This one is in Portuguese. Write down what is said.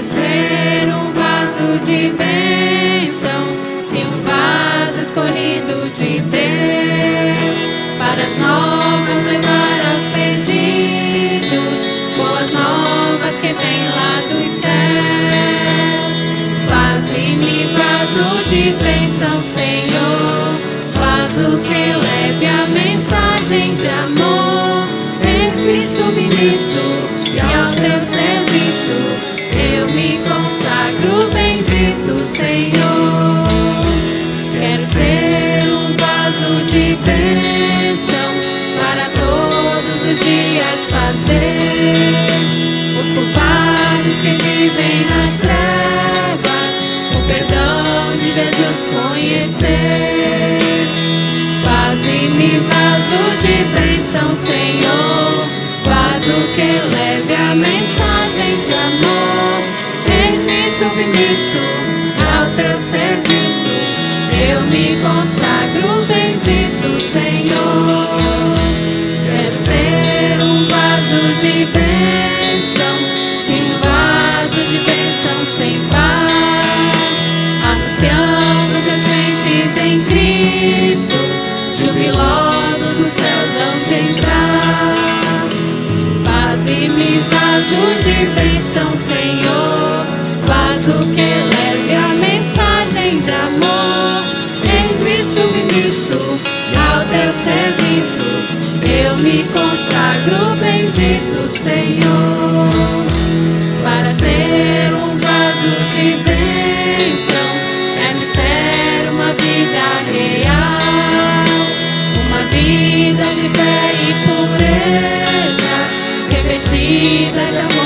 to say conhecer. Faze-me vaso de bênção, Senhor, vaso que leve a mensagem de amor. Eis-me submisso ao teu serviço, eu me consagro, bendito vaso que leve a mensagem de amor. Eis-me submisso ao teu serviço, eu me consagro, bendito Senhor, para ser um vaso de bênção, é ser uma vida real, uma vida de fé e pureza, revestida de amor